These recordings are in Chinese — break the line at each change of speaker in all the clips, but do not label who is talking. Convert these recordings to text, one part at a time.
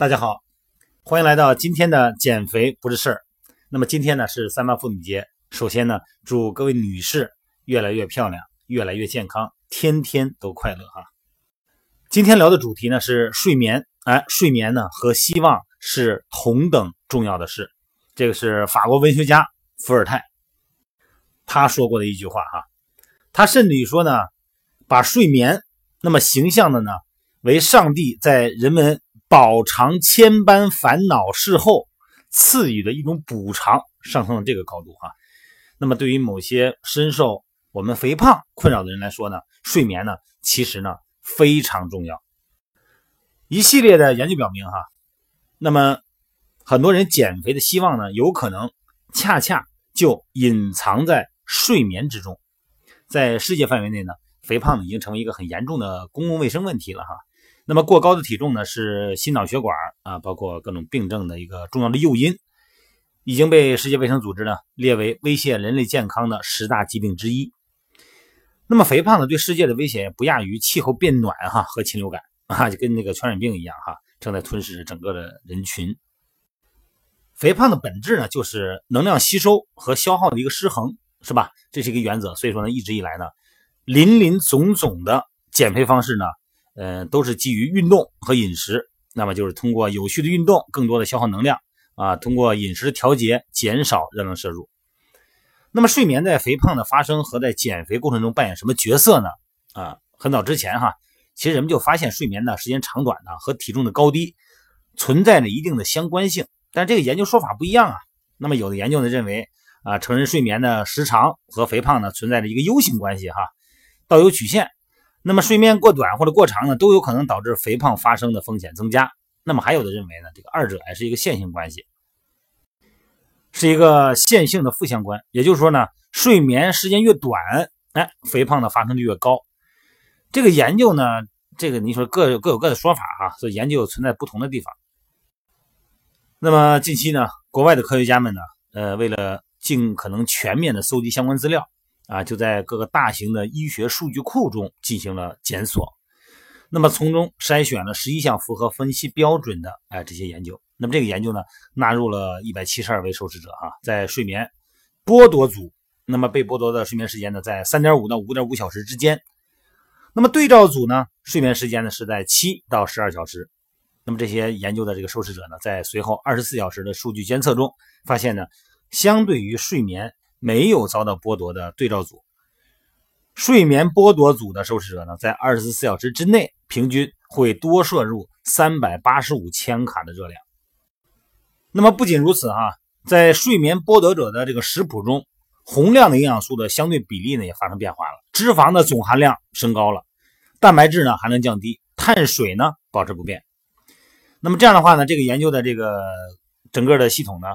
大家好，欢迎来到今天的减肥不是事儿。那么今天呢是三八妇女节，首先呢祝各位女士越来越漂亮，越来越健康，天天都快乐哈。今天聊的主题呢是睡眠，哎，睡眠呢和希望是同等重要的事。这个是法国文学家伏尔泰他说过的一句话哈。他甚至于说呢，把睡眠那么形象的呢为上帝在人们。饱尝千般烦恼事后赐予的一种补偿，上升到这个高度哈。那么，对于某些深受我们肥胖困扰的人来说呢，睡眠呢，其实呢非常重要。一系列的研究表明哈，那么很多人减肥的希望呢，有可能恰恰就隐藏在睡眠之中。在世界范围内呢，肥胖已经成为一个很严重的公共卫生问题了哈。那么过高的体重呢，是心脑血管啊，包括各种病症的一个重要的诱因，已经被世界卫生组织呢列为威胁人类健康的十大疾病之一。那么肥胖呢，对世界的威胁不亚于气候变暖哈和禽流感啊，就跟那个传染病一样哈，正在吞噬整个的人群。肥胖的本质呢，就是能量吸收和消耗的一个失衡，是吧？这是一个原则。所以说呢，一直以来呢，林林总总的减肥方式呢。呃，都是基于运动和饮食，那么就是通过有序的运动，更多的消耗能量啊，通过饮食调节，减少热量摄入。那么睡眠在肥胖的发生和在减肥过程中扮演什么角色呢？啊，很早之前哈，其实人们就发现睡眠的时间长短呢和体重的高低存在着一定的相关性，但这个研究说法不一样啊。那么有的研究呢认为啊，成人睡眠的时长和肥胖呢存在着一个 U 型关系哈，倒有曲线。那么睡眠过短或者过长呢，都有可能导致肥胖发生的风险增加。那么还有的认为呢，这个二者还是一个线性关系，是一个线性的负相关。也就是说呢，睡眠时间越短，哎，肥胖的发生率越高。这个研究呢，这个你说各有各有各的说法哈，所以研究存在不同的地方。那么近期呢，国外的科学家们呢，呃，为了尽可能全面的搜集相关资料。啊，就在各个大型的医学数据库中进行了检索，那么从中筛选了十一项符合分析标准的哎这些研究。那么这个研究呢，纳入了一百七十二位受试者啊，在睡眠剥夺组，那么被剥夺的睡眠时间呢，在三点五到五点五小时之间。那么对照组呢，睡眠时间呢是在七到十二小时。那么这些研究的这个受试者呢，在随后二十四小时的数据监测中发现呢，相对于睡眠。没有遭到剥夺的对照组，睡眠剥夺组的受试者呢，在二十四小时之内平均会多摄入三百八十五千卡的热量。那么不仅如此哈，在睡眠剥夺者的这个食谱中，宏量的营养素的相对比例呢也发生变化了，脂肪的总含量升高了，蛋白质呢还能降低，碳水呢保持不变。那么这样的话呢，这个研究的这个整个的系统呢？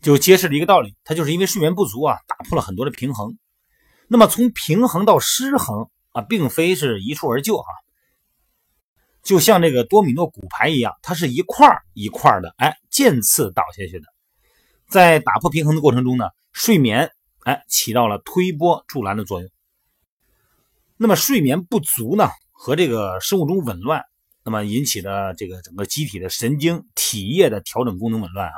就揭示了一个道理，它就是因为睡眠不足啊，打破了很多的平衡。那么从平衡到失衡啊，并非是一蹴而就哈，就像这个多米诺骨牌一样，它是一块一块的，哎，渐次倒下去的。在打破平衡的过程中呢，睡眠哎起到了推波助澜的作用。那么睡眠不足呢，和这个生物钟紊乱，那么引起的这个整个机体的神经体液的调整功能紊乱啊。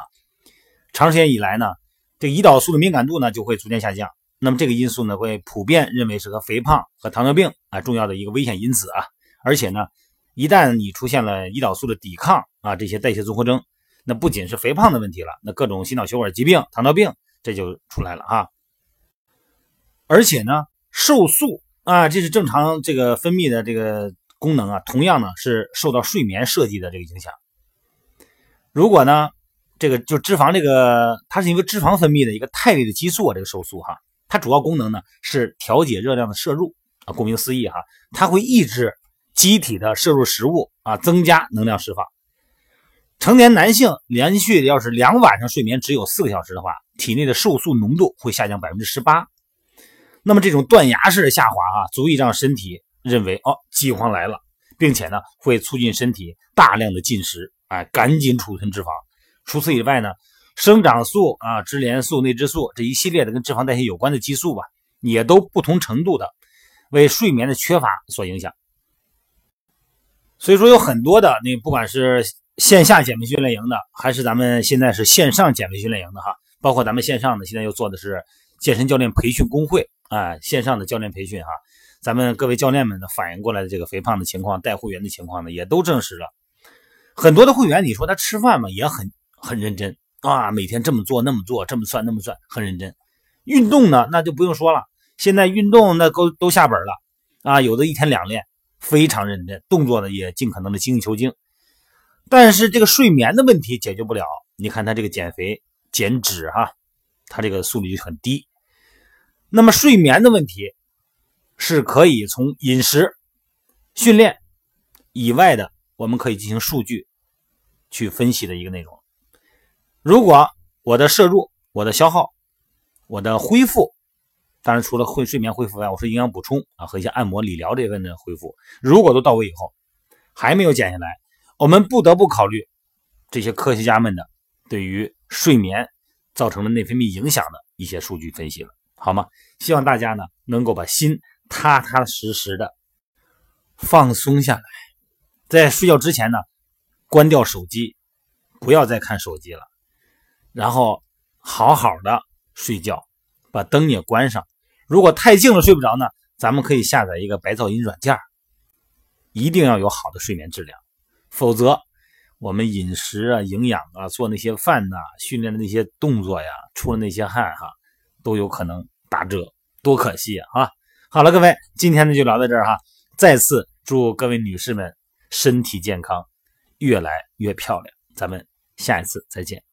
长时间以来呢，这胰岛素的敏感度呢就会逐渐下降。那么这个因素呢，会普遍认为是和肥胖和糖尿病啊重要的一个危险因子啊。而且呢，一旦你出现了胰岛素的抵抗啊，这些代谢综合征，那不仅是肥胖的问题了，那各种心脑血管疾病、糖尿病这就出来了啊。而且呢，瘦素啊，这是正常这个分泌的这个功能啊，同样呢是受到睡眠设计的这个影响。如果呢？这个就脂肪，这个它是一个脂肪分泌的一个肽类的激素啊，这个瘦素哈，它主要功能呢是调节热量的摄入啊，顾名思义哈，它会抑制机体的摄入食物啊，增加能量释放。成年男性连续要是两晚上睡眠只有四个小时的话，体内的瘦素浓度会下降百分之十八。那么这种断崖式的下滑啊，足以让身体认为哦饥荒来了，并且呢会促进身体大量的进食，哎，赶紧储存脂肪。除此以外呢，生长素啊、脂联素、内脂素这一系列的跟脂肪代谢有关的激素吧，也都不同程度的为睡眠的缺乏所影响。所以说有很多的那不管是线下减肥训练营的，还是咱们现在是线上减肥训练营的哈。包括咱们线上的，现在又做的是健身教练培训工会啊，线上的教练培训哈。咱们各位教练们呢反映过来的这个肥胖的情况，带会员的情况呢，也都证实了。很多的会员，你说他吃饭嘛，也很很认真啊，每天这么做那么做，这么算那么算，很认真。运动呢，那就不用说了，现在运动那都都下本了啊，有的一天两练，非常认真，动作呢也尽可能的精益求精。但是这个睡眠的问题解决不了，你看他这个减肥。减脂哈，他这个速率就很低。那么睡眠的问题是可以从饮食、训练以外的，我们可以进行数据去分析的一个内容。如果我的摄入、我的消耗、我的恢复，当然除了会睡眠恢复外，我说营养补充啊和一些按摩、理疗这份的恢复，如果都到位以后还没有减下来，我们不得不考虑这些科学家们的对于。睡眠造成的内分泌影响的一些数据分析了，好吗？希望大家呢能够把心踏踏实实的放松下来，在睡觉之前呢关掉手机，不要再看手机了，然后好好的睡觉，把灯也关上。如果太静了睡不着呢，咱们可以下载一个白噪音软件，一定要有好的睡眠质量，否则。我们饮食啊、营养啊、做那些饭呐、训练的那些动作呀、出了那些汗哈，都有可能打折，多可惜啊！好了，各位，今天呢就聊到这儿哈。再次祝各位女士们身体健康，越来越漂亮。咱们下一次再见。